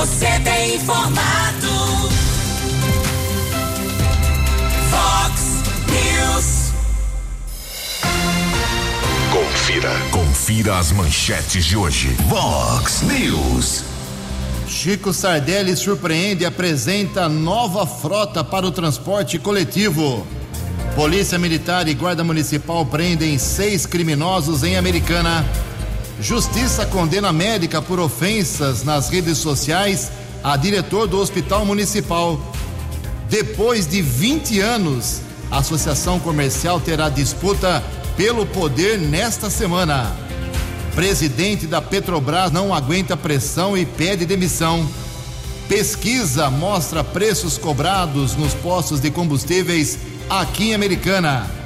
Você tem informado. Fox News. Confira. Confira as manchetes de hoje. Vox News. Chico Sardelli surpreende e apresenta nova frota para o transporte coletivo. Polícia Militar e Guarda Municipal prendem seis criminosos em Americana. Justiça condena médica por ofensas nas redes sociais a diretor do Hospital Municipal. Depois de 20 anos, a Associação Comercial terá disputa pelo poder nesta semana. Presidente da Petrobras não aguenta pressão e pede demissão. Pesquisa mostra preços cobrados nos postos de combustíveis aqui em Americana.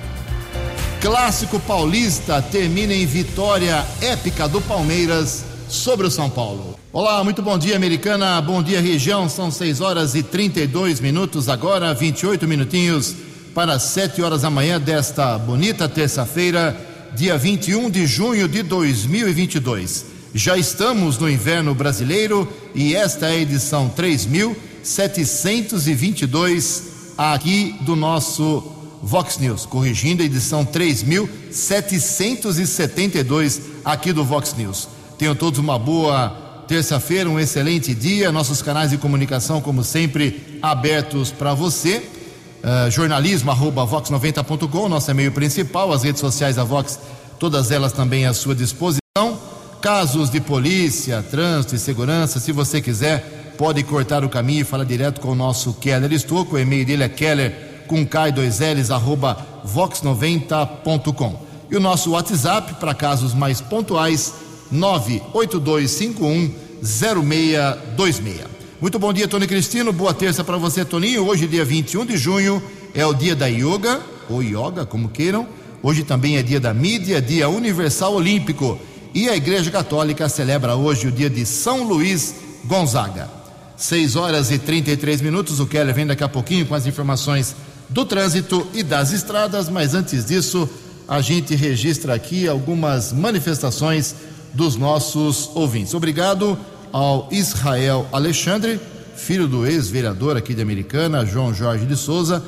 Clássico paulista termina em vitória épica do Palmeiras sobre o São Paulo. Olá, muito bom dia, Americana. Bom dia, região. São 6 horas e 32 minutos, agora 28 minutinhos para 7 horas da manhã desta bonita terça-feira, dia 21 de junho de 2022. Já estamos no inverno brasileiro e esta é a edição 3722 aqui do nosso Vox News, corrigindo a edição 3772 aqui do Vox News. Tenham todos uma boa terça-feira, um excelente dia. Nossos canais de comunicação, como sempre, abertos para você. Uh, jornalismo arroba vox90.com, nosso e-mail principal, as redes sociais da Vox, todas elas também à sua disposição. Casos de polícia, trânsito e segurança, se você quiser, pode cortar o caminho e falar direto com o nosso Keller Estouco. O e-mail dele é keller com K2Ls, arroba vox90.com. E o nosso WhatsApp, para casos mais pontuais, 982510626. Muito bom dia, Tony Cristino. Boa terça para você, Toninho. Hoje, dia 21 de junho, é o dia da yoga, ou yoga, como queiram. Hoje também é dia da mídia, dia universal olímpico. E a Igreja Católica celebra hoje o dia de São Luís Gonzaga. 6 horas e 33 minutos. O Keller vem daqui a pouquinho com as informações do trânsito e das estradas, mas antes disso, a gente registra aqui algumas manifestações dos nossos ouvintes. Obrigado ao Israel Alexandre, filho do ex-vereador aqui de Americana, João Jorge de Souza,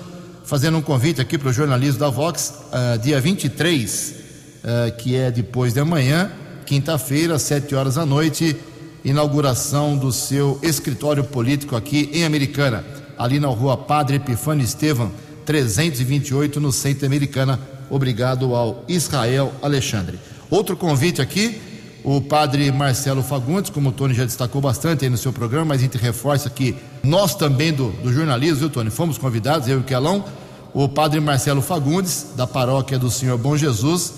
fazendo um convite aqui para o jornalismo da Vox, uh, dia 23, uh, que é depois de amanhã, quinta-feira, sete horas da noite, inauguração do seu escritório político aqui em Americana, ali na rua Padre Epifânio Estevam 328 no Centro Americana. Obrigado ao Israel Alexandre. Outro convite aqui, o padre Marcelo Fagundes, como o Tony já destacou bastante aí no seu programa, mas a gente reforça que nós também do, do jornalismo, viu, Tony? Fomos convidados, eu e o Quelão, o padre Marcelo Fagundes, da paróquia do Senhor Bom Jesus,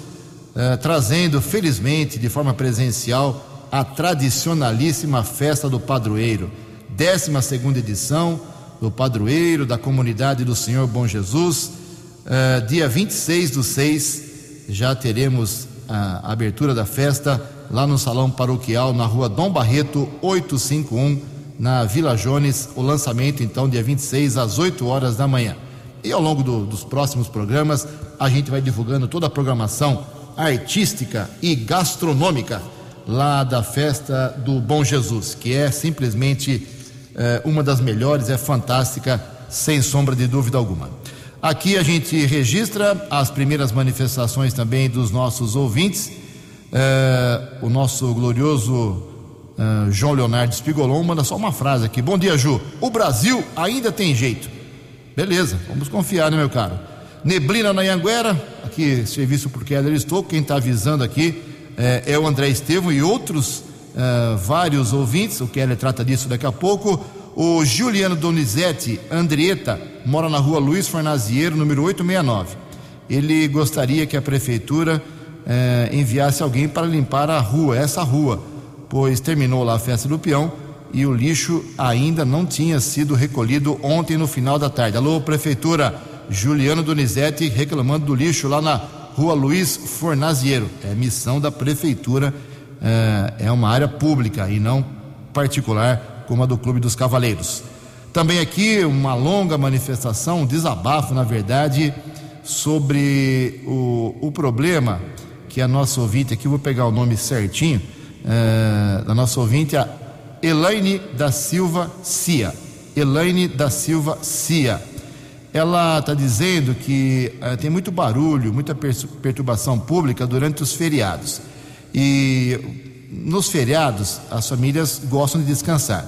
eh, trazendo, felizmente, de forma presencial, a tradicionalíssima festa do padroeiro, 12 segunda edição do padroeiro, da comunidade do Senhor Bom Jesus. Uh, dia 26 do 6, já teremos a abertura da festa lá no Salão Paroquial, na rua Dom Barreto, 851, na Vila Jones. O lançamento, então, dia 26, às 8 horas da manhã. E ao longo do, dos próximos programas, a gente vai divulgando toda a programação artística e gastronômica lá da festa do Bom Jesus, que é simplesmente é, uma das melhores, é fantástica, sem sombra de dúvida alguma. Aqui a gente registra as primeiras manifestações também dos nossos ouvintes. É, o nosso glorioso é, João Leonardo Spigolon manda só uma frase aqui. Bom dia, Ju. O Brasil ainda tem jeito. Beleza, vamos confiar, né, meu caro? Neblina na Anhanguera, aqui serviço por Keller Estou. Quem está avisando aqui é, é, o André Estevam e outros uh, vários ouvintes, o Keller trata disso daqui a pouco. O Juliano Donizete Andrieta mora na rua Luiz Farnaziero, número 869. Ele gostaria que a prefeitura uh, enviasse alguém para limpar a rua, essa rua, pois terminou lá a festa do peão e o lixo ainda não tinha sido recolhido ontem no final da tarde. Alô, prefeitura, Juliano Donizete reclamando do lixo lá na rua Luiz Fornaziero. É missão da prefeitura é, é uma área pública e não particular como a do Clube dos Cavaleiros. Também aqui uma longa manifestação, um desabafo, na verdade, sobre o, o problema que a nossa ouvinte, aqui vou pegar o nome certinho, é, da nossa ouvinte, a Elaine da Silva Cia. Elaine da Silva Cia. Ela está dizendo que uh, tem muito barulho, muita perturbação pública durante os feriados. E nos feriados, as famílias gostam de descansar.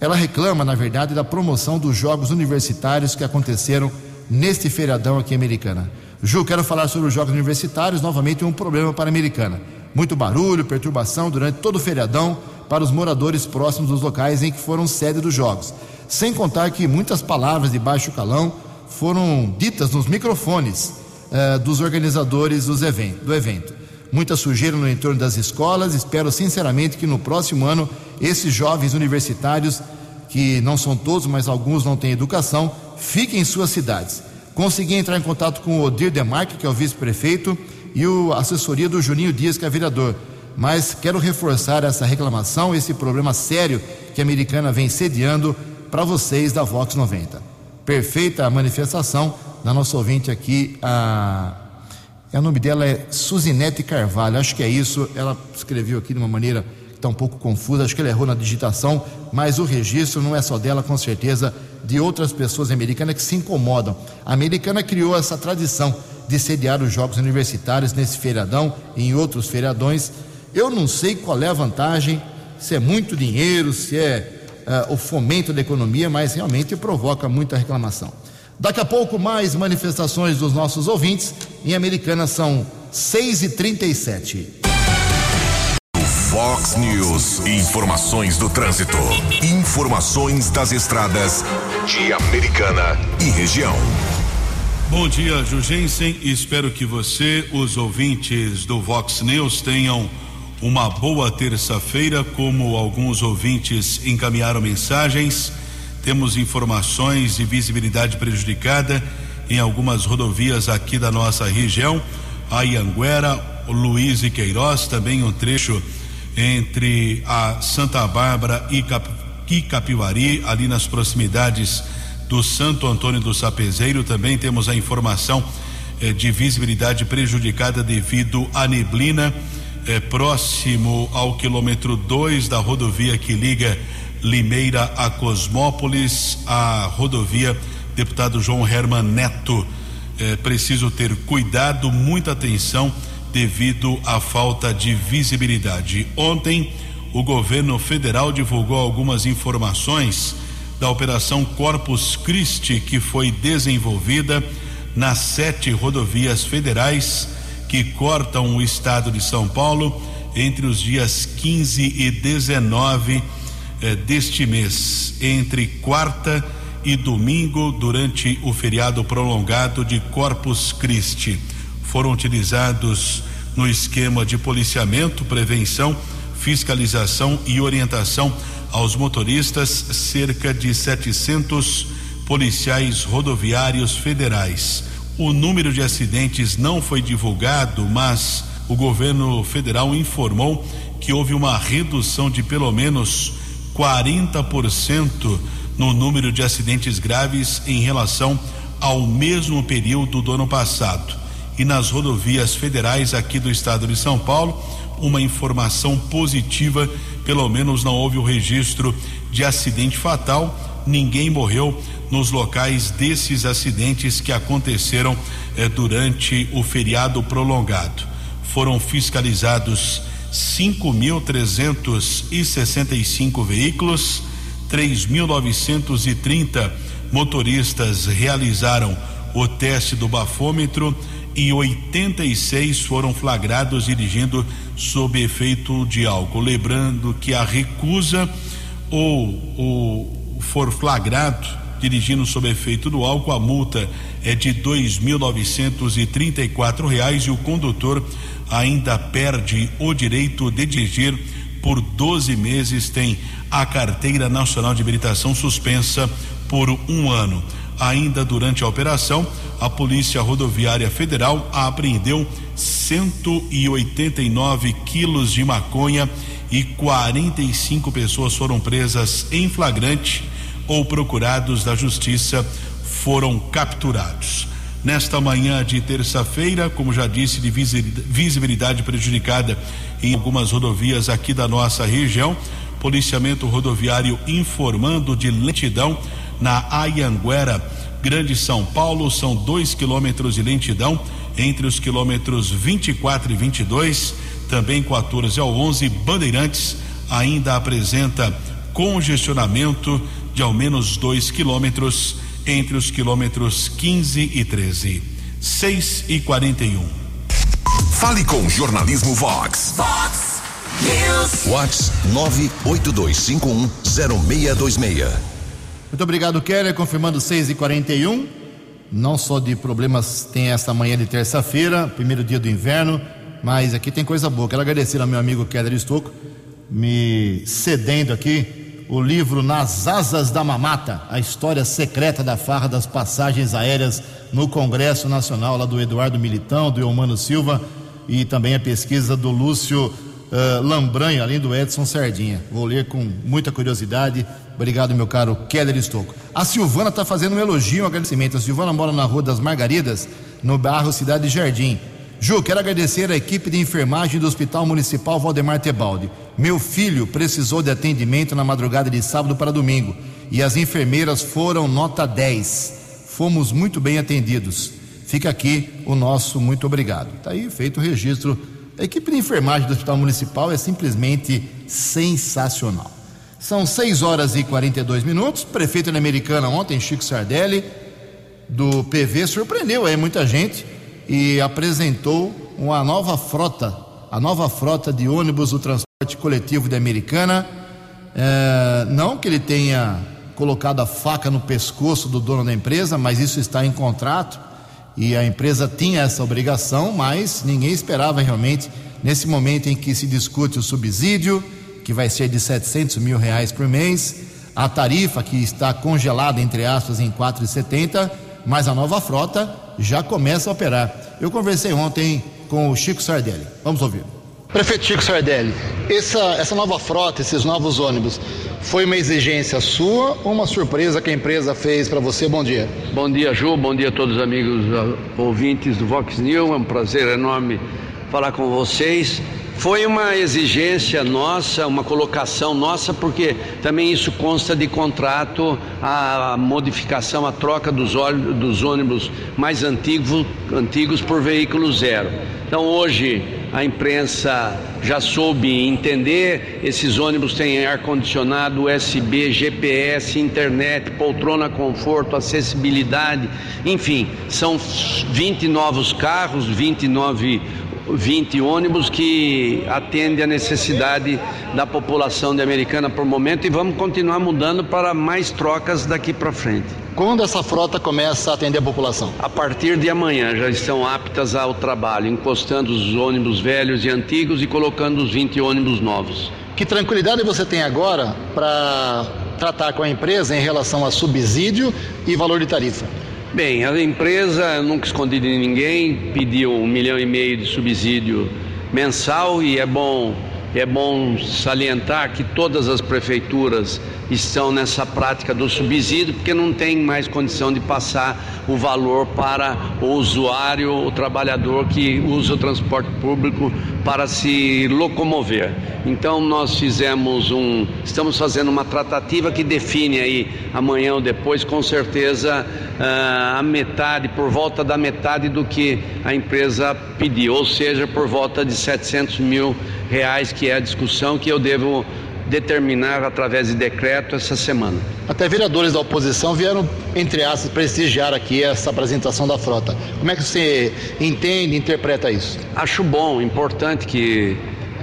Ela reclama, na verdade, da promoção dos jogos universitários que aconteceram neste feriadão aqui em Americana. Ju, quero falar sobre os jogos universitários, novamente um problema para a Americana. Muito barulho, perturbação durante todo o feriadão para os moradores próximos dos locais em que foram sede dos jogos. Sem contar que muitas palavras de baixo calão foram ditas nos microfones eh, dos organizadores dos event do evento. Muita sujeira no entorno das escolas. Espero sinceramente que no próximo ano esses jovens universitários, que não são todos, mas alguns não têm educação, fiquem em suas cidades. Consegui entrar em contato com o Odir Demarque, que é o vice-prefeito, e o assessoria do Juninho Dias, que é vereador. Mas quero reforçar essa reclamação, esse problema sério que a americana vem sediando para vocês da Vox 90. Perfeita a manifestação da nossa ouvinte aqui, a o nome dela é Suzinete Carvalho, acho que é isso. Ela escreveu aqui de uma maneira que está um pouco confusa, acho que ela errou na digitação, mas o registro não é só dela, com certeza, de outras pessoas americanas que se incomodam. A americana criou essa tradição de sediar os Jogos Universitários nesse feriadão e em outros feriadões. Eu não sei qual é a vantagem, se é muito dinheiro, se é uh, o fomento da economia, mas realmente provoca muita reclamação. Daqui a pouco, mais manifestações dos nossos ouvintes. Em Americana são 6 e 37 Fox News. Informações do trânsito. Informações das estradas de Americana e região. Bom dia, Jugensen. Espero que você, os ouvintes do Vox News, tenham uma boa terça-feira. Como alguns ouvintes encaminharam mensagens, temos informações de visibilidade prejudicada em algumas rodovias aqui da nossa região. A Ianguera, Luiz e Queiroz, também um trecho entre a Santa Bárbara e, e Capivari, ali nas proximidades do Santo Antônio do Sapezeiro. Também temos a informação eh, de visibilidade prejudicada devido à neblina, eh, próximo ao quilômetro 2 da rodovia que liga Limeira a Cosmópolis, a rodovia deputado João Herman Neto. Eh, preciso ter cuidado, muita atenção devido à falta de visibilidade. Ontem, o governo federal divulgou algumas informações da Operação Corpus Christi, que foi desenvolvida nas sete rodovias federais que cortam o estado de São Paulo entre os dias 15 e 19 eh, deste mês, entre quarta e domingo, durante o feriado prolongado de Corpus Christi. Foram utilizados no esquema de policiamento, prevenção, fiscalização e orientação aos motoristas cerca de 700 policiais rodoviários federais. O número de acidentes não foi divulgado, mas o governo federal informou que houve uma redução de pelo menos 40% no número de acidentes graves em relação ao mesmo período do ano passado. E nas rodovias federais aqui do estado de São Paulo, uma informação positiva pelo menos não houve o registro de acidente fatal, ninguém morreu nos locais desses acidentes que aconteceram eh, durante o feriado prolongado. Foram fiscalizados 5.365 veículos, 3.930 motoristas realizaram o teste do bafômetro e 86 foram flagrados dirigindo sob efeito de álcool. Lembrando que a recusa ou o for flagrado dirigindo sob efeito do álcool, a multa é de dois mil novecentos e trinta e quatro reais e o condutor ainda perde o direito de dirigir por 12 meses, tem a carteira nacional de habilitação suspensa por um ano. Ainda durante a operação, a Polícia Rodoviária Federal apreendeu 189 quilos de maconha e 45 pessoas foram presas em flagrante ou procurados da Justiça foram capturados. Nesta manhã de terça-feira, como já disse, de visibilidade prejudicada em algumas rodovias aqui da nossa região, policiamento rodoviário informando de lentidão na Ayanguera, Grande São Paulo, são dois quilômetros de lentidão entre os quilômetros 24 e 22, também 14 ao 11, Bandeirantes ainda apresenta congestionamento de ao menos dois quilômetros entre os quilômetros 15 e 13. 6 e 41. Fale com Jornalismo Vox. Vox News. Vox 982510626. Muito obrigado, Keller. Confirmando 6 e 41 Não só de problemas tem esta manhã de terça-feira, primeiro dia do inverno, mas aqui tem coisa boa. Quero agradecer ao meu amigo Keller Estocco, me cedendo aqui o livro Nas Asas da Mamata, a história secreta da farra das passagens aéreas no Congresso Nacional, lá do Eduardo Militão, do Eumano Silva e também a pesquisa do Lúcio uh, Lambranho, além do Edson Sardinha. Vou ler com muita curiosidade. Obrigado, meu caro Keller Estocco. A Silvana está fazendo um elogio, um agradecimento. A Silvana mora na Rua das Margaridas, no bairro Cidade Jardim. Ju, quero agradecer à equipe de enfermagem do Hospital Municipal Valdemar Tebaldi. Meu filho precisou de atendimento na madrugada de sábado para domingo e as enfermeiras foram nota 10. Fomos muito bem atendidos. Fica aqui o nosso muito obrigado. Está aí feito o registro. A equipe de enfermagem do Hospital Municipal é simplesmente sensacional. São 6 horas e 42 minutos. Prefeito da Americana ontem, Chico Sardelli, do PV, surpreendeu aí muita gente e apresentou uma nova frota, a nova frota de ônibus do transporte coletivo da Americana. É, não que ele tenha colocado a faca no pescoço do dono da empresa, mas isso está em contrato e a empresa tinha essa obrigação, mas ninguém esperava realmente, nesse momento em que se discute o subsídio, que vai ser de 700 mil reais por mês, a tarifa que está congelada, entre aspas, em 4,70, mas a nova frota já começa a operar. Eu conversei ontem com o Chico Sardelli. Vamos ouvir. Prefeito Chico Sardelli, essa, essa nova frota, esses novos ônibus, foi uma exigência sua ou uma surpresa que a empresa fez para você? Bom dia. Bom dia, Ju. Bom dia a todos os amigos uh, ouvintes do Vox News. É um prazer enorme falar com vocês. Foi uma exigência nossa, uma colocação nossa, porque também isso consta de contrato, a modificação, a troca dos, dos ônibus mais antigos, antigos por veículo zero. Então hoje a imprensa já soube entender, esses ônibus têm ar-condicionado, USB, GPS, internet, poltrona conforto, acessibilidade, enfim, são 20 novos carros, 29 20 ônibus que atende a necessidade da população de Americana por momento e vamos continuar mudando para mais trocas daqui para frente. Quando essa frota começa a atender a população? A partir de amanhã já estão aptas ao trabalho, encostando os ônibus velhos e antigos e colocando os 20 ônibus novos. Que tranquilidade você tem agora para tratar com a empresa em relação a subsídio e valor de tarifa? Bem, a empresa, nunca escondi de ninguém, pediu um milhão e meio de subsídio mensal e é bom é bom salientar que todas as prefeituras estão nessa prática do subsídio, porque não tem mais condição de passar o valor para o usuário, o trabalhador que usa o transporte público para se locomover. Então nós fizemos um, estamos fazendo uma tratativa que define aí amanhã ou depois, com certeza ah, a metade, por volta da metade do que a empresa pediu, ou seja, por volta de 700 mil reais que é a discussão que eu devo determinar através de decreto essa semana. Até vereadores da oposição vieram, entre aspas, prestigiar aqui essa apresentação da frota. Como é que você entende, interpreta isso? Acho bom, importante que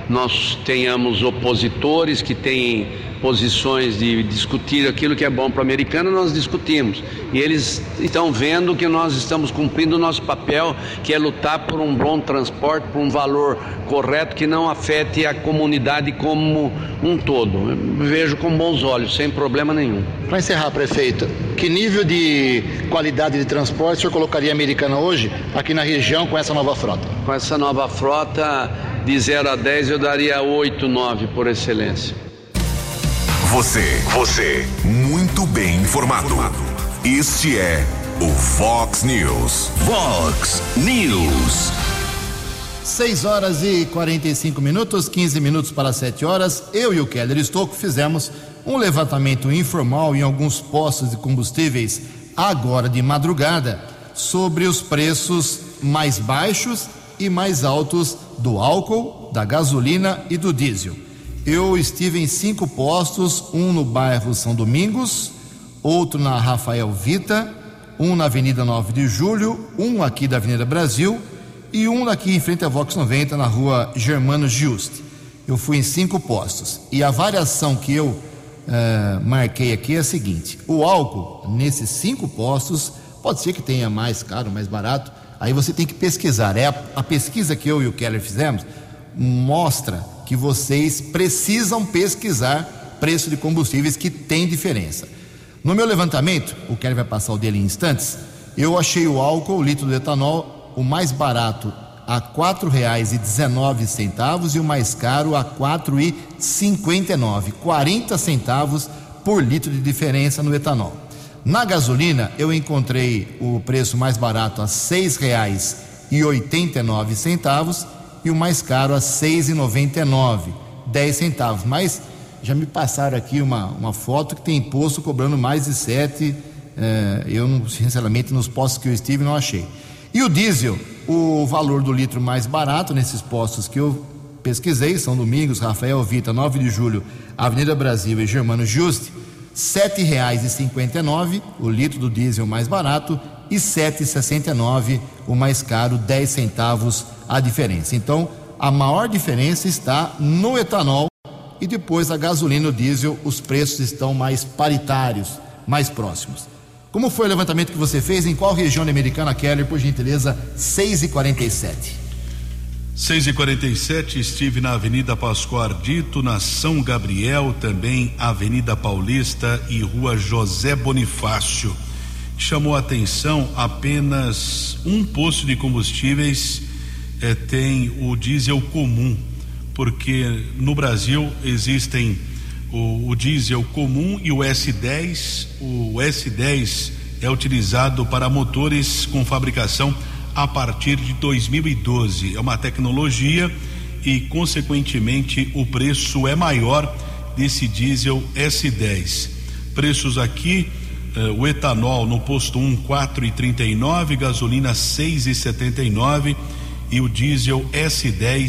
nós tenhamos opositores que têm posições de discutir aquilo que é bom para o americano, nós discutimos. E eles estão vendo que nós estamos cumprindo o nosso papel, que é lutar por um bom transporte, por um valor correto que não afete a comunidade como um todo. Eu vejo com bons olhos, sem problema nenhum. Para encerrar, prefeito, que nível de qualidade de transporte o senhor colocaria a americana hoje, aqui na região, com essa nova frota? Com essa nova frota, de 0 a 10, eu daria 8, 9 por excelência. Você, você, muito bem informado. Este é o Fox News. Vox News. 6 horas e 45 minutos, 15 minutos para 7 horas. Eu e o Keller Estocco fizemos um levantamento informal em alguns postos de combustíveis agora de madrugada sobre os preços mais baixos e mais altos do álcool, da gasolina e do diesel. Eu estive em cinco postos, um no bairro São Domingos, outro na Rafael Vita, um na Avenida 9 de Julho, um aqui da Avenida Brasil e um aqui em frente à Vox 90, na rua Germano Giusti. Eu fui em cinco postos. E a variação que eu uh, marquei aqui é a seguinte: o álcool, nesses cinco postos, pode ser que tenha mais caro, mais barato. Aí você tem que pesquisar. É a, a pesquisa que eu e o Keller fizemos mostra que vocês precisam pesquisar preço de combustíveis que tem diferença. No meu levantamento, o Keller vai passar o dele em instantes, eu achei o álcool, o litro de etanol, o mais barato a R$ 4,19 e o mais caro a R$ 4,59, 40 centavos por litro de diferença no etanol. Na gasolina, eu encontrei o preço mais barato a R$ 6,89 e o mais caro a R$ 6,99, 10 centavos. Mas já me passaram aqui uma, uma foto que tem imposto cobrando mais de 7. Eh, eu, sinceramente, nos postos que eu estive, não achei. E o diesel, o valor do litro mais barato nesses postos que eu pesquisei, São Domingos, Rafael Vita, 9 de julho, Avenida Brasil e Germano Juste, R$ 7,59 o litro do diesel mais barato e R$ 7,69 o mais caro, 10 centavos a diferença. Então, a maior diferença está no etanol e depois a gasolina e o diesel, os preços estão mais paritários, mais próximos. Como foi o levantamento que você fez? Em qual região americana, Keller, por gentileza? 6 e 47 6 e 47 estive na Avenida Pascoal Ardito, na São Gabriel, também Avenida Paulista e Rua José Bonifácio. Chamou atenção apenas um posto de combustíveis eh, tem o diesel comum, porque no Brasil existem o, o diesel comum e o S10. O S10 é utilizado para motores com fabricação a partir de 2012. É uma tecnologia e, consequentemente, o preço é maior desse diesel S10. Preços aqui: eh, o etanol no posto 1, 4,39, gasolina 6,79 e o diesel S10,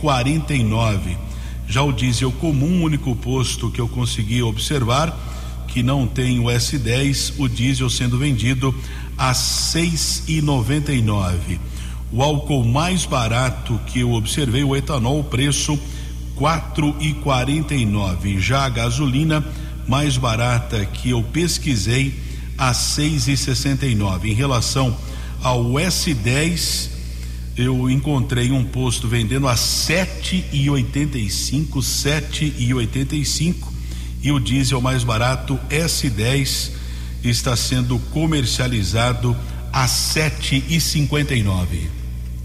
7,49. Já o diesel comum, único posto que eu consegui observar, que não tem o S10, o diesel sendo vendido a seis e noventa e nove. O álcool mais barato que eu observei, o etanol, preço quatro e quarenta e nove. Já a gasolina mais barata que eu pesquisei a seis e sessenta e nove. Em relação ao S10, eu encontrei um posto vendendo a sete e oitenta e o diesel mais barato S10 está sendo comercializado a sete e cinquenta e nove.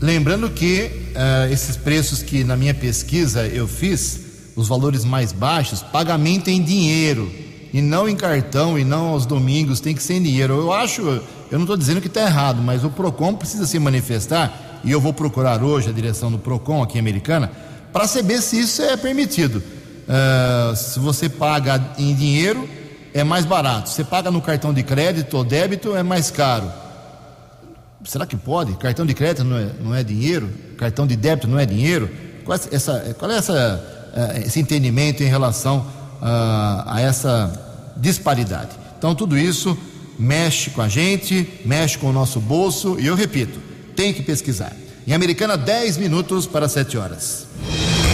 Lembrando que uh, esses preços que na minha pesquisa eu fiz, os valores mais baixos, pagamento em dinheiro e não em cartão e não aos domingos, tem que ser em dinheiro. Eu acho, eu não estou dizendo que está errado, mas o Procon precisa se manifestar e eu vou procurar hoje a direção do PROCON aqui Americana, para saber se isso é permitido. Uh, se você paga em dinheiro, é mais barato. Se paga no cartão de crédito ou débito, é mais caro. Será que pode? Cartão de crédito não é, não é dinheiro? Cartão de débito não é dinheiro? Qual é, essa, qual é essa, esse entendimento em relação uh, a essa disparidade? Então, tudo isso mexe com a gente, mexe com o nosso bolso, e eu repito, tem que pesquisar. Em Americana, 10 minutos para 7 horas.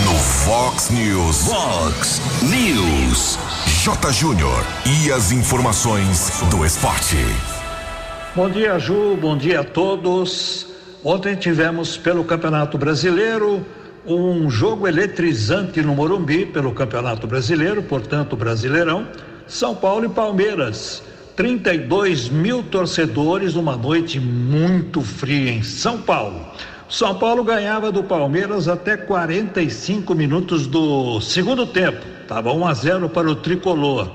No Fox News. Fox News. J. Júnior. E as informações do esporte. Bom dia, Ju. Bom dia a todos. Ontem tivemos pelo Campeonato Brasileiro um jogo eletrizante no Morumbi pelo Campeonato Brasileiro, portanto, Brasileirão. São Paulo e Palmeiras. 32 mil torcedores numa noite muito fria em São Paulo. São Paulo ganhava do Palmeiras até 45 minutos do segundo tempo. Tava 1 a 0 para o tricolor.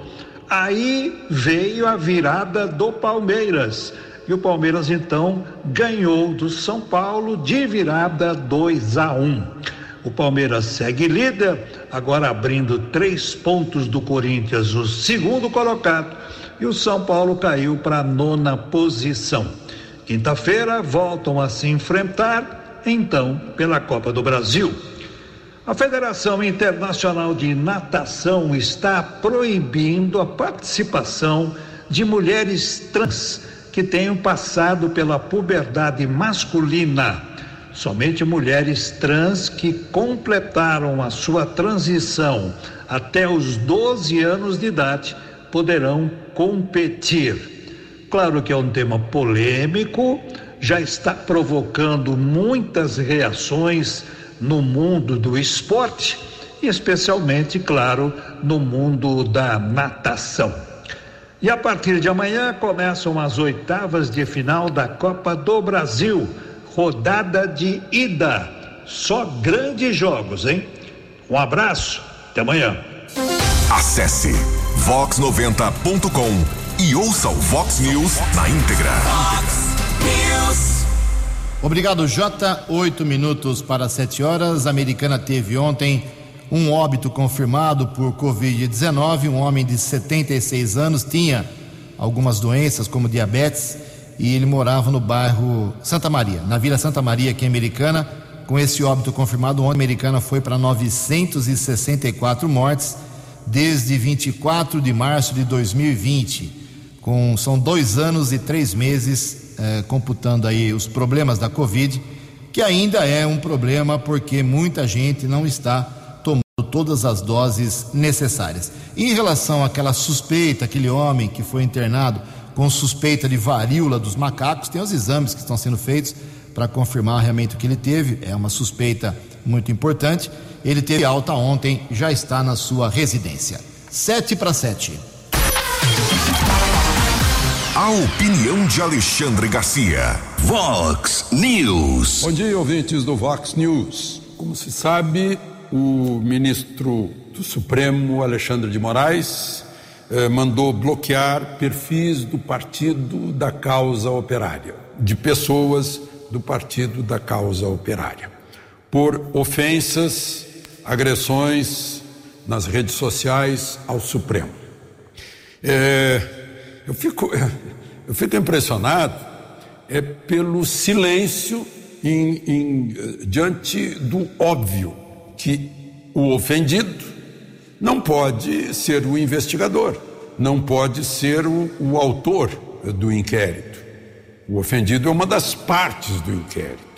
Aí veio a virada do Palmeiras e o Palmeiras então ganhou do São Paulo de virada 2 a 1. O Palmeiras segue líder, agora abrindo três pontos do Corinthians, o segundo colocado, e o São Paulo caiu para a nona posição. Quinta-feira voltam a se enfrentar, então, pela Copa do Brasil. A Federação Internacional de Natação está proibindo a participação de mulheres trans que tenham passado pela puberdade masculina. Somente mulheres trans que completaram a sua transição até os 12 anos de idade poderão competir. Claro que é um tema polêmico, já está provocando muitas reações no mundo do esporte especialmente, claro, no mundo da natação. E a partir de amanhã começam as oitavas de final da Copa do Brasil, rodada de ida. Só grandes jogos, hein? Um abraço, até amanhã. Acesse vox90.com e ouça o Vox News na íntegra. Vox News. Obrigado, Jota. Oito minutos para sete horas. A americana teve ontem um óbito confirmado por Covid-19. Um homem de 76 anos tinha algumas doenças, como diabetes, e ele morava no bairro Santa Maria, na Vila Santa Maria, aqui em Americana. Com esse óbito confirmado, ontem Americana foi para 964 mortes desde 24 de março de 2020. Com, são dois anos e três meses eh, computando aí os problemas da Covid, que ainda é um problema porque muita gente não está todas as doses necessárias. Em relação àquela suspeita, aquele homem que foi internado com suspeita de varíola dos macacos, tem os exames que estão sendo feitos para confirmar realmente o que ele teve, é uma suspeita muito importante. Ele teve alta ontem, já está na sua residência. Sete para sete. A opinião de Alexandre Garcia. Vox News. Bom dia, ouvintes do Vox News. Como se sabe, o ministro do Supremo, Alexandre de Moraes, eh, mandou bloquear perfis do Partido da Causa Operária, de pessoas do Partido da Causa Operária, por ofensas, agressões nas redes sociais ao Supremo. É, eu, fico, eu fico impressionado é, pelo silêncio em, em, diante do óbvio que o ofendido não pode ser o investigador, não pode ser o, o autor do inquérito. O ofendido é uma das partes do inquérito.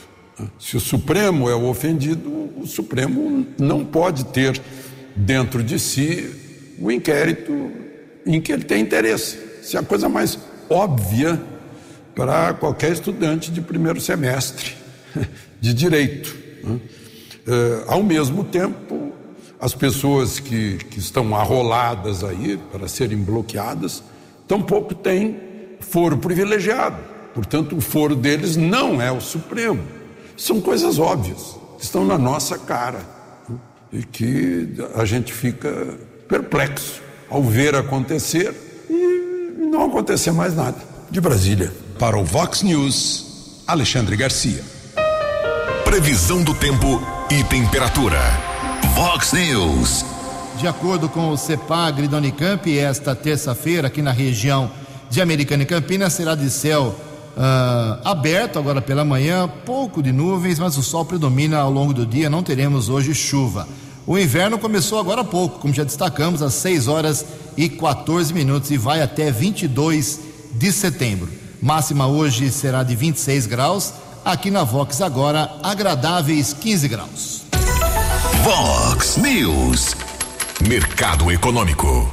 Se o Supremo é o ofendido, o Supremo não pode ter dentro de si o inquérito em que ele tem interesse. Isso é a coisa mais óbvia para qualquer estudante de primeiro semestre de direito. Uh, ao mesmo tempo, as pessoas que, que estão arroladas aí para serem bloqueadas, tampouco têm foro privilegiado. Portanto, o foro deles não é o Supremo. São coisas óbvias, que estão na nossa cara né? e que a gente fica perplexo ao ver acontecer e não acontecer mais nada. De Brasília. Para o Vox News, Alexandre Garcia. Previsão do tempo e temperatura. Vox News. De acordo com o CEPAGRI da Unicamp, esta terça-feira, aqui na região de Americana e Campinas, será de céu uh, aberto agora pela manhã, pouco de nuvens, mas o sol predomina ao longo do dia, não teremos hoje chuva. O inverno começou agora há pouco, como já destacamos, às 6 horas e 14 minutos e vai até 22 de setembro. Máxima hoje será de 26 graus Aqui na Vox agora, agradáveis 15 graus. Vox News. Mercado Econômico.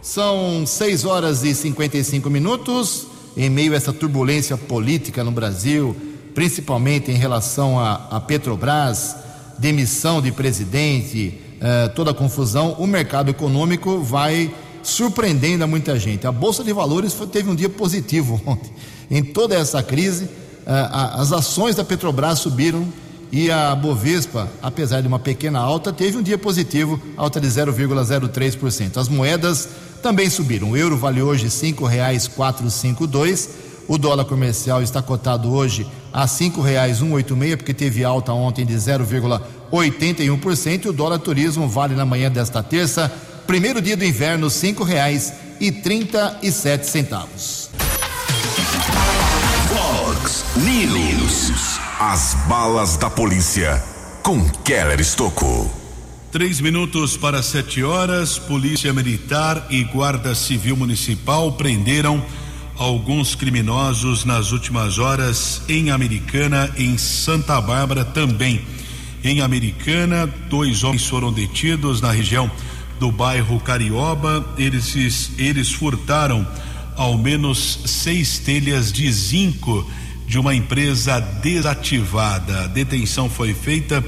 São 6 horas e 55 minutos. Em meio a essa turbulência política no Brasil, principalmente em relação a, a Petrobras, demissão de presidente, eh, toda a confusão, o mercado econômico vai surpreendendo a muita gente. A Bolsa de Valores foi, teve um dia positivo ontem. Em toda essa crise, as ações da Petrobras subiram e a Bovespa, apesar de uma pequena alta, teve um dia positivo, alta de 0,03%. As moedas também subiram. O euro vale hoje R$ 5,452, O dólar comercial está cotado hoje a oito meia, porque teve alta ontem de 0,81%. O dólar turismo vale na manhã desta terça, primeiro dia do inverno, e e sete centavos. Fox News. As balas da polícia com Keller Estocou. Três minutos para sete horas, Polícia Militar e Guarda Civil Municipal prenderam alguns criminosos nas últimas horas em Americana, em Santa Bárbara também. Em Americana, dois homens foram detidos na região do bairro Carioba. Eles, eles furtaram ao menos seis telhas de zinco de uma empresa desativada. A detenção foi feita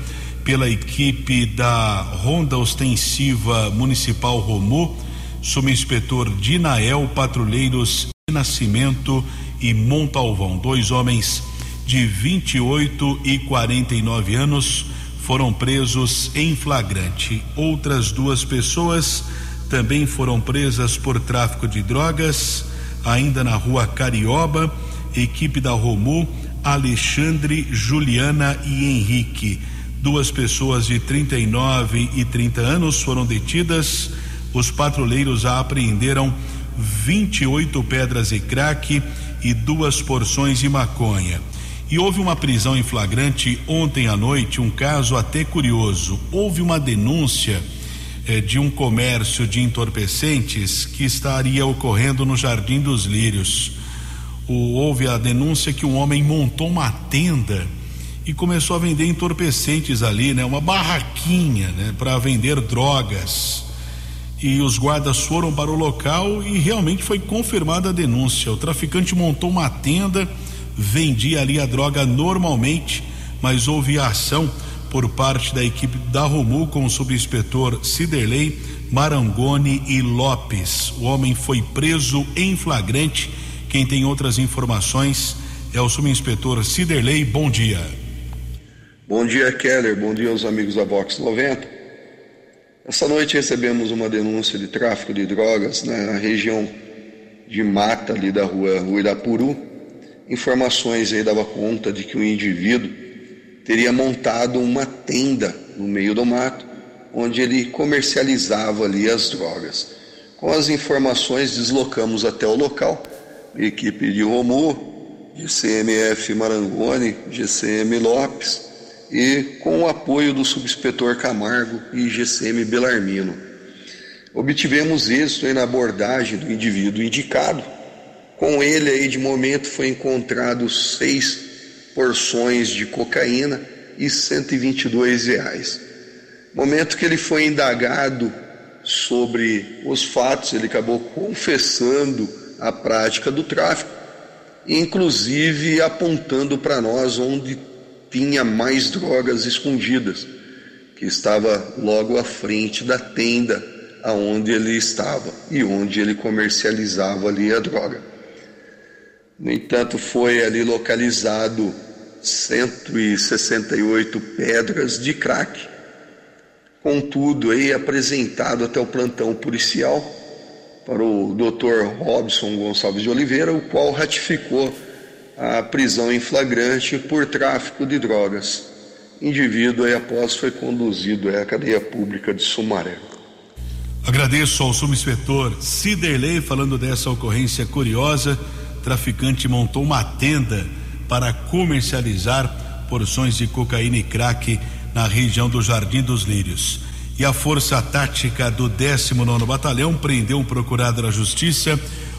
pela equipe da Ronda Ostensiva Municipal Romu, subinspetor Dinael, patrulheiros Nascimento e Montalvão. Dois homens de 28 e 49 anos foram presos em flagrante. Outras duas pessoas também foram presas por tráfico de drogas, ainda na rua Carioba. Equipe da Romu, Alexandre, Juliana e Henrique. Duas pessoas de 39 e 30 anos foram detidas. Os patrulheiros apreenderam 28 pedras e crack e duas porções de maconha. E houve uma prisão em flagrante ontem à noite, um caso até curioso. Houve uma denúncia eh, de um comércio de entorpecentes que estaria ocorrendo no Jardim dos Lírios. O, houve a denúncia que um homem montou uma tenda e começou a vender entorpecentes ali, né? Uma barraquinha, né? Para vender drogas e os guardas foram para o local e realmente foi confirmada a denúncia. O traficante montou uma tenda, vendia ali a droga normalmente, mas houve ação por parte da equipe da Romu com o subinspetor Ciderley, Marangoni e Lopes. O homem foi preso em flagrante. Quem tem outras informações é o subinspetor Ciderley. Bom dia. Bom dia, Keller. Bom dia aos amigos da Box 90. Essa noite recebemos uma denúncia de tráfico de drogas na região de mata ali da rua Ruirapuru. Informações aí dava conta de que um indivíduo teria montado uma tenda no meio do mato, onde ele comercializava ali as drogas. Com as informações deslocamos até o local, equipe de Romu, de CMF Marangoni, GCM Lopes, e com o apoio do subinspetor Camargo e GCM Belarmino. Obtivemos êxito na abordagem do indivíduo indicado. Com ele aí de momento foi encontrado seis porções de cocaína e 122 reais. Momento que ele foi indagado sobre os fatos, ele acabou confessando a prática do tráfico, inclusive apontando para nós onde tinha mais drogas escondidas, que estava logo à frente da tenda aonde ele estava e onde ele comercializava ali a droga. No entanto, foi ali localizado 168 pedras de crack. Contudo, aí apresentado até o plantão policial para o Dr. Robson Gonçalves de Oliveira, o qual ratificou a prisão em flagrante por tráfico de drogas. Indivíduo aí após foi conduzido à cadeia pública de Sumaré. Agradeço ao subinspetor Ciderley falando dessa ocorrência curiosa. Traficante montou uma tenda para comercializar porções de cocaína e crack na região do Jardim dos Lírios. E a Força Tática do 19 Batalhão prendeu um procurado da Justiça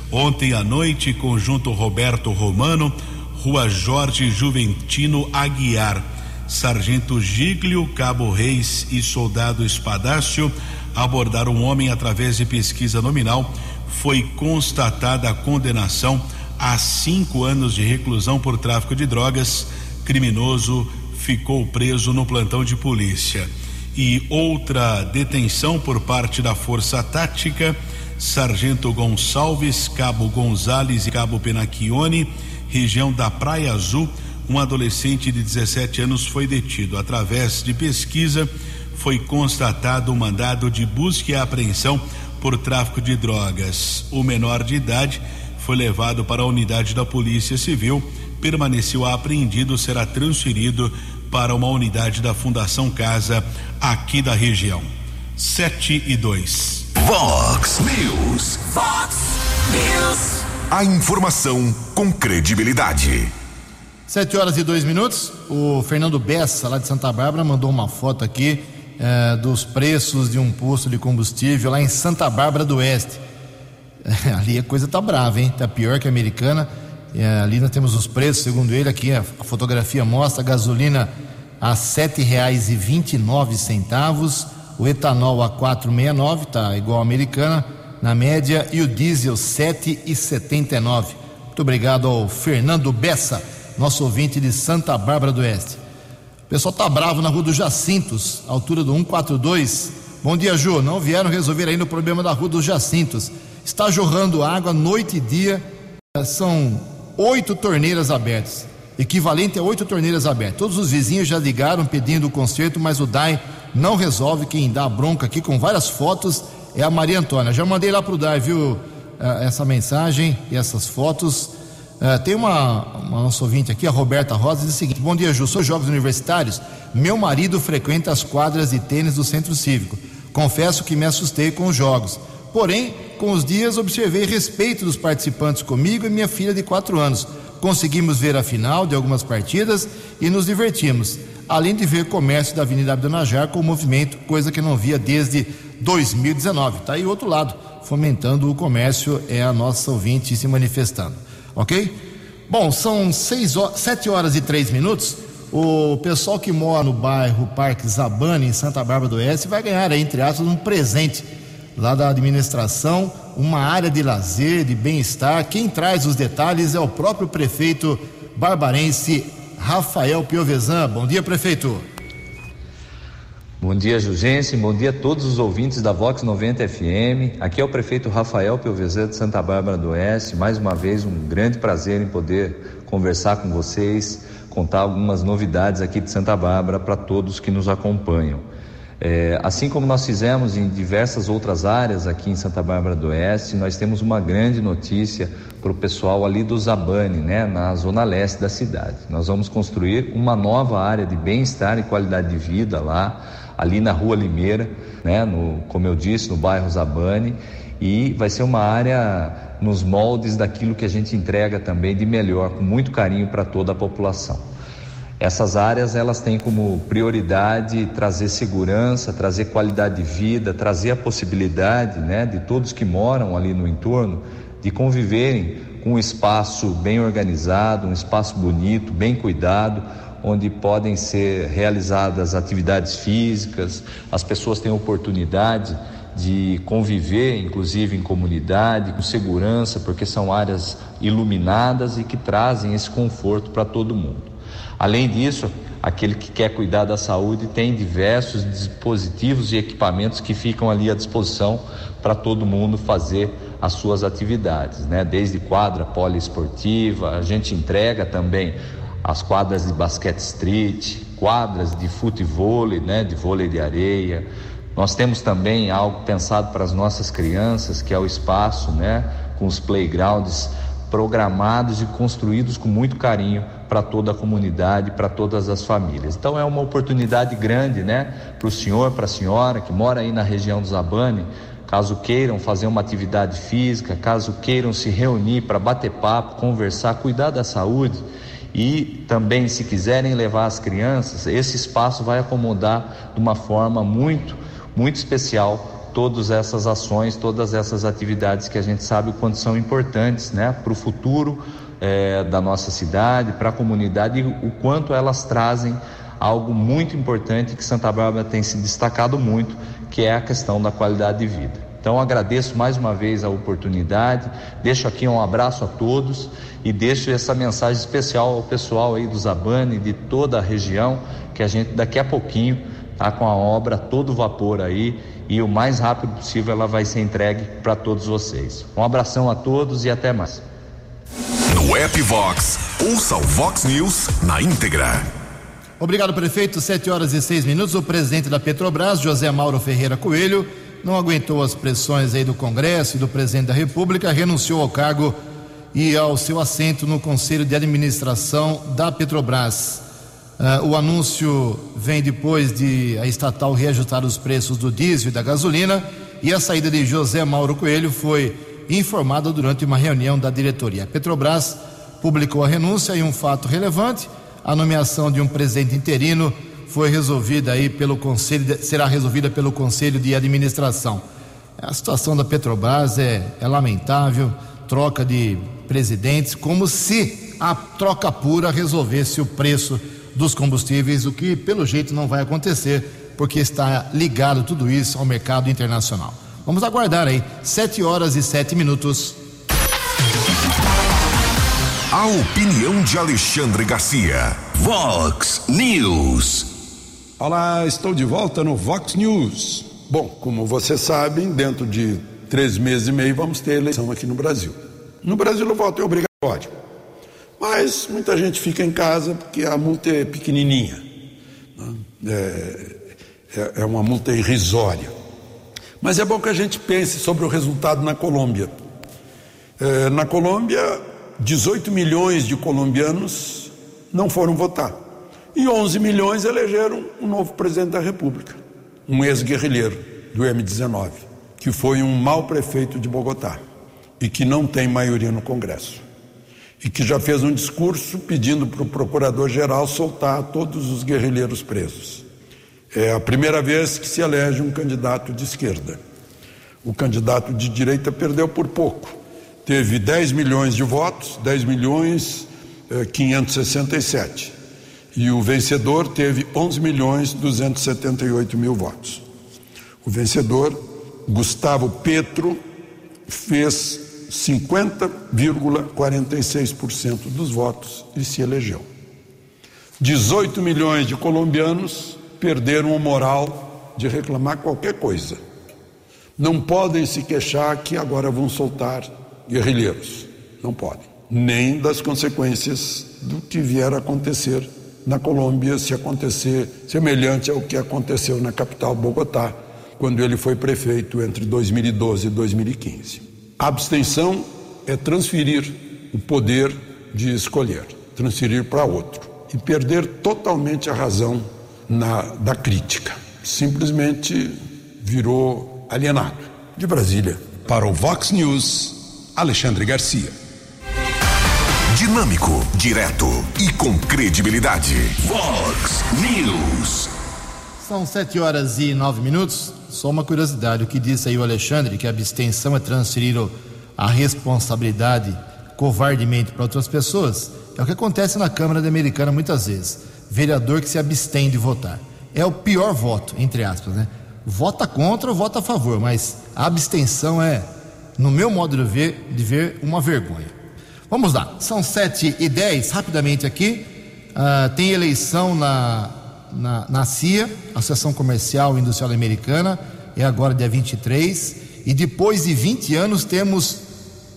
Ontem à noite, conjunto Roberto Romano, Rua Jorge Juventino Aguiar, Sargento Giglio, Cabo Reis e Soldado Espadácio abordaram um homem através de pesquisa nominal. Foi constatada a condenação a cinco anos de reclusão por tráfico de drogas. Criminoso ficou preso no plantão de polícia. E outra detenção por parte da Força Tática Sargento Gonçalves, Cabo Gonzales e Cabo Penacchione, região da Praia Azul, um adolescente de 17 anos foi detido. Através de pesquisa, foi constatado um mandado de busca e apreensão por tráfico de drogas. O menor de idade foi levado para a unidade da Polícia Civil, permaneceu apreendido, será transferido para uma unidade da Fundação Casa aqui da região. 7 e 2. Vox News. Vox News. A informação com credibilidade. 7 horas e 2 minutos. O Fernando Bessa, lá de Santa Bárbara, mandou uma foto aqui eh, dos preços de um posto de combustível lá em Santa Bárbara do Oeste. ali a coisa tá brava, hein? Tá pior que a americana. É, ali nós temos os preços, segundo ele, aqui a, fotografia mostra a gasolina a R$ 7,29, o etanol a 4,69, tá igual a americana, na média, e o diesel 7,79. Muito obrigado ao Fernando Bessa, nosso ouvinte de Santa Bárbara do Oeste. O pessoal tá bravo na rua dos Jacintos, altura do 142. Bom dia, Ju. Não vieram resolver ainda o problema da rua dos Jacintos. Está jorrando água noite e dia. São oito torneiras abertas, equivalente a oito torneiras abertas. Todos os vizinhos já ligaram pedindo o conserto, mas o DAI não resolve. Quem dá bronca aqui com várias fotos é a Maria Antônia. Já mandei lá para o DAI, viu, eh, essa mensagem e essas fotos. Uh, tem uma, uma nossa ouvinte aqui, a Roberta Rosa, diz o seguinte: Bom dia, Ju. Sou jogos universitários. Meu marido frequenta as quadras de tênis do centro cívico. Confesso que me assustei com os jogos. Porém, com os dias observei respeito dos participantes comigo e minha filha de quatro anos. Conseguimos ver a final de algumas partidas e nos divertimos, além de ver comércio da Avenida Abdenajar com movimento, coisa que não via desde 2019. Está aí outro lado, fomentando o comércio, é a nossa ouvinte se manifestando. Ok? Bom, são seis horas, sete horas e três minutos. O pessoal que mora no bairro Parque Zabane, em Santa Bárbara do Oeste, vai ganhar, entre aspas, um presente lá da administração, uma área de lazer, de bem-estar. Quem traz os detalhes é o próprio prefeito barbarense Rafael Piovesan. Bom dia, prefeito. Bom dia, Jugense. Bom dia a todos os ouvintes da Vox 90 FM. Aqui é o prefeito Rafael Piovesan de Santa Bárbara do Oeste. Mais uma vez, um grande prazer em poder conversar com vocês, contar algumas novidades aqui de Santa Bárbara para todos que nos acompanham. É, assim como nós fizemos em diversas outras áreas aqui em Santa Bárbara do Oeste, nós temos uma grande notícia para o pessoal ali do Zabane, né, na zona leste da cidade. Nós vamos construir uma nova área de bem-estar e qualidade de vida lá, ali na Rua Limeira, né, no, como eu disse, no bairro Zabane, e vai ser uma área nos moldes daquilo que a gente entrega também de melhor, com muito carinho para toda a população. Essas áreas elas têm como prioridade trazer segurança, trazer qualidade de vida, trazer a possibilidade, né, de todos que moram ali no entorno de conviverem com um espaço bem organizado, um espaço bonito, bem cuidado, onde podem ser realizadas atividades físicas, as pessoas têm oportunidade de conviver, inclusive em comunidade, com segurança, porque são áreas iluminadas e que trazem esse conforto para todo mundo. Além disso, aquele que quer cuidar da saúde tem diversos dispositivos e equipamentos que ficam ali à disposição para todo mundo fazer as suas atividades, né? Desde quadra poliesportiva, a gente entrega também as quadras de basquete street, quadras de futebol, né? De vôlei de areia. Nós temos também algo pensado para as nossas crianças, que é o espaço, né? Com os playgrounds programados e construídos com muito carinho para toda a comunidade, para todas as famílias. Então é uma oportunidade grande, né, para o senhor, para a senhora que mora aí na região do Zabane, caso queiram fazer uma atividade física, caso queiram se reunir para bater papo, conversar, cuidar da saúde e também se quiserem levar as crianças, esse espaço vai acomodar de uma forma muito, muito especial todas essas ações, todas essas atividades que a gente sabe o quanto são importantes né, para o futuro é, da nossa cidade, para a comunidade e o quanto elas trazem algo muito importante que Santa Bárbara tem se destacado muito, que é a questão da qualidade de vida. Então agradeço mais uma vez a oportunidade, deixo aqui um abraço a todos e deixo essa mensagem especial ao pessoal aí do Zabane, de toda a região, que a gente daqui a pouquinho está com a obra todo vapor aí e o mais rápido possível ela vai ser entregue para todos vocês. Um abração a todos e até mais. No app Vox, ouça o Vox News na íntegra. Obrigado, prefeito. Sete horas e seis minutos. O presidente da Petrobras, José Mauro Ferreira Coelho, não aguentou as pressões aí do Congresso e do presidente da República, renunciou ao cargo e ao seu assento no Conselho de Administração da Petrobras. Uh, o anúncio vem depois de a estatal reajustar os preços do diesel e da gasolina e a saída de José Mauro Coelho foi informada durante uma reunião da diretoria. A Petrobras publicou a renúncia e um fato relevante: a nomeação de um presidente interino foi resolvida aí pelo conselho, de, será resolvida pelo conselho de administração. A situação da Petrobras é, é lamentável, troca de presidentes, como se a troca pura resolvesse o preço dos combustíveis, o que pelo jeito não vai acontecer, porque está ligado tudo isso ao mercado internacional. Vamos aguardar aí, sete horas e sete minutos. A opinião de Alexandre Garcia. Vox News. Olá, estou de volta no Vox News. Bom, como vocês sabem, dentro de três meses e meio vamos ter eleição aqui no Brasil. No Brasil o voto é obrigatório. Mas muita gente fica em casa porque a multa é pequenininha. Né? É, é, é uma multa irrisória. Mas é bom que a gente pense sobre o resultado na Colômbia. É, na Colômbia, 18 milhões de colombianos não foram votar. E 11 milhões elegeram um novo presidente da República, um ex-guerrilheiro do M-19, que foi um mau prefeito de Bogotá e que não tem maioria no Congresso e que já fez um discurso pedindo para o procurador-geral soltar todos os guerrilheiros presos. É a primeira vez que se elege um candidato de esquerda. O candidato de direita perdeu por pouco. Teve 10 milhões de votos, 10 milhões eh, 567. E o vencedor teve 11 milhões 278 mil votos. O vencedor, Gustavo Petro, fez 50,46% dos votos e se elegeu. 18 milhões de colombianos perderam o moral de reclamar qualquer coisa. Não podem se queixar que agora vão soltar guerrilheiros. Não podem. Nem das consequências do que vier a acontecer na Colômbia, se acontecer semelhante ao que aconteceu na capital Bogotá, quando ele foi prefeito entre 2012 e 2015. A abstenção é transferir o poder de escolher, transferir para outro e perder totalmente a razão na, da crítica. Simplesmente virou alienado. De Brasília. Para o Vox News, Alexandre Garcia. Dinâmico, direto e com credibilidade. Vox News. São sete horas e nove minutos. Só uma curiosidade: o que disse aí o Alexandre, que a abstenção é transferir a responsabilidade covardemente para outras pessoas, é o que acontece na Câmara Americana muitas vezes. Vereador que se abstém de votar. É o pior voto, entre aspas, né? Vota contra ou vota a favor, mas a abstenção é, no meu modo de ver, de ver uma vergonha. Vamos lá, são sete e dez, rapidamente aqui. Uh, tem eleição na na, na CIA, Associação Comercial e Industrial Americana, é agora dia 23, e depois de 20 anos temos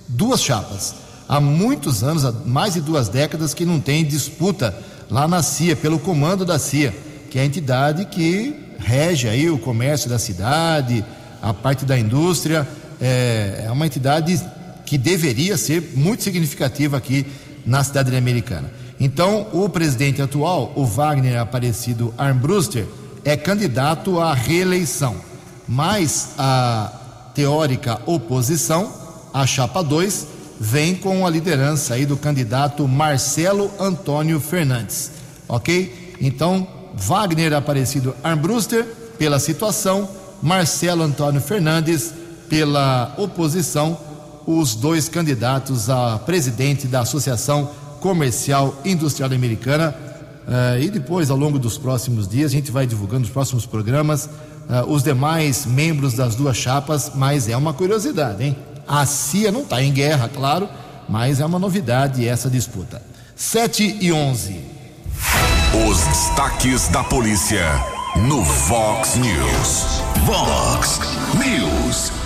duas chapas. Há muitos anos, há mais de duas décadas, que não tem disputa lá na CIA, pelo comando da CIA, que é a entidade que rege aí o comércio da cidade, a parte da indústria, é, é uma entidade que deveria ser muito significativa aqui na cidade americana. Então, o presidente atual, o Wagner Aparecido Armbruster, é candidato à reeleição, mas a teórica oposição, a chapa 2, vem com a liderança aí do candidato Marcelo Antônio Fernandes, ok? Então, Wagner Aparecido Armbruster pela situação, Marcelo Antônio Fernandes pela oposição, os dois candidatos a presidente da Associação Comercial Industrial Americana. Uh, e depois, ao longo dos próximos dias, a gente vai divulgando os próximos programas, uh, os demais membros das duas chapas, mas é uma curiosidade, hein? A CIA não está em guerra, claro, mas é uma novidade essa disputa. 7 e 11. Os destaques da polícia no Vox News. Vox News.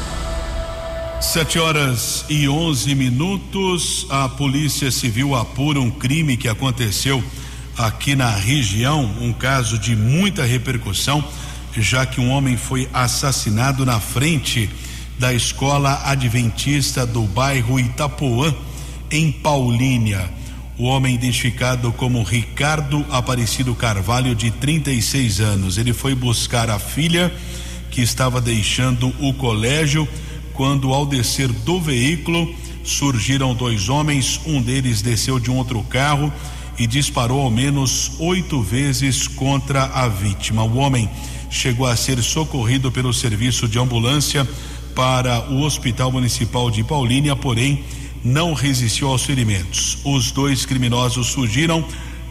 Sete horas e onze minutos. A Polícia Civil apura um crime que aconteceu aqui na região, um caso de muita repercussão, já que um homem foi assassinado na frente da escola adventista do bairro Itapuã, em Paulínia. O homem identificado como Ricardo Aparecido Carvalho, de 36 anos. Ele foi buscar a filha que estava deixando o colégio quando, ao descer do veículo, surgiram dois homens. Um deles desceu de um outro carro e disparou ao menos oito vezes contra a vítima. O homem chegou a ser socorrido pelo serviço de ambulância para o Hospital Municipal de Paulínia, porém não resistiu aos ferimentos. Os dois criminosos fugiram,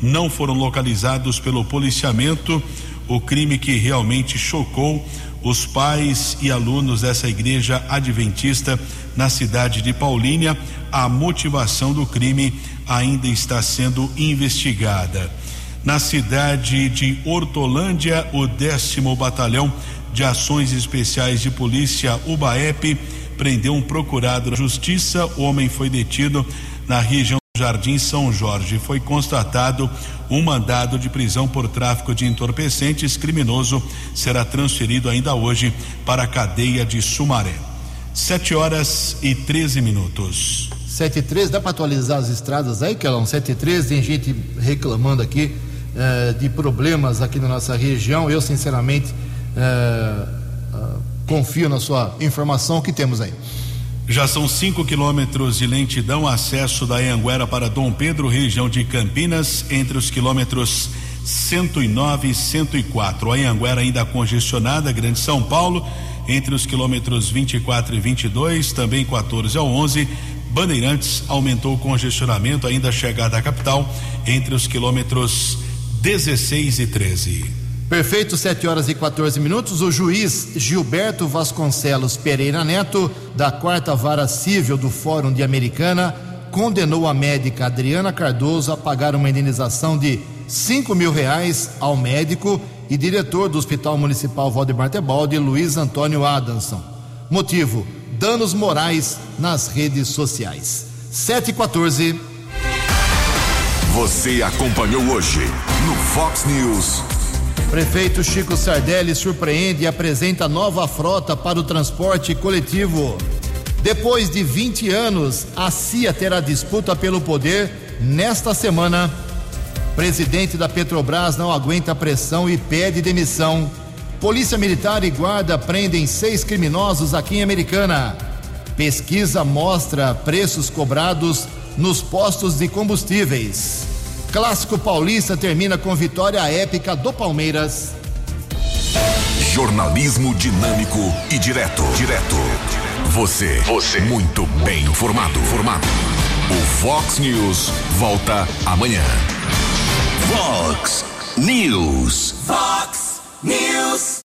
não foram localizados pelo policiamento. O crime que realmente chocou os pais e alunos dessa igreja adventista na cidade de Paulínia. A motivação do crime ainda está sendo investigada. Na cidade de Hortolândia, o décimo batalhão de Ações Especiais de Polícia, UBAEP, prendeu um procurado da Justiça. O homem foi detido na região Jardim São Jorge. Foi constatado um mandado de prisão por tráfico de entorpecentes. Criminoso será transferido ainda hoje para a cadeia de Sumaré. Sete horas e 13 minutos. Sete e treze, dá para atualizar as estradas aí, Kelão? Sete e treze, tem gente reclamando aqui eh, de problemas aqui na nossa região. Eu, sinceramente, é, é, confio na sua informação que temos aí. Já são 5 quilômetros de lentidão, acesso da Anguera para Dom Pedro, região de Campinas, entre os quilômetros 109 e 104. A Anguera ainda congestionada, Grande São Paulo, entre os quilômetros 24 e 22, também 14 ao 11. Bandeirantes aumentou o congestionamento, ainda chegada à capital, entre os quilômetros 16 e 13. Perfeito, 7 horas e 14 minutos. O juiz Gilberto Vasconcelos Pereira Neto, da quarta vara civil do Fórum de Americana, condenou a médica Adriana Cardoso a pagar uma indenização de 5 mil reais ao médico e diretor do Hospital Municipal Valdemar Tebaldi, Luiz Antônio Adamson. Motivo: danos morais nas redes sociais. 7 e 14. Você acompanhou hoje no Fox News. Prefeito Chico Sardelli surpreende e apresenta nova frota para o transporte coletivo. Depois de 20 anos, a CIA terá disputa pelo poder nesta semana. Presidente da Petrobras não aguenta pressão e pede demissão. Polícia Militar e Guarda prendem seis criminosos aqui em Americana. Pesquisa mostra preços cobrados nos postos de combustíveis. Clássico Paulista termina com vitória épica do Palmeiras. Jornalismo dinâmico e direto. Direto. Você. Você. Muito bem informado. Formado. O Fox News volta amanhã. Fox News. Fox News.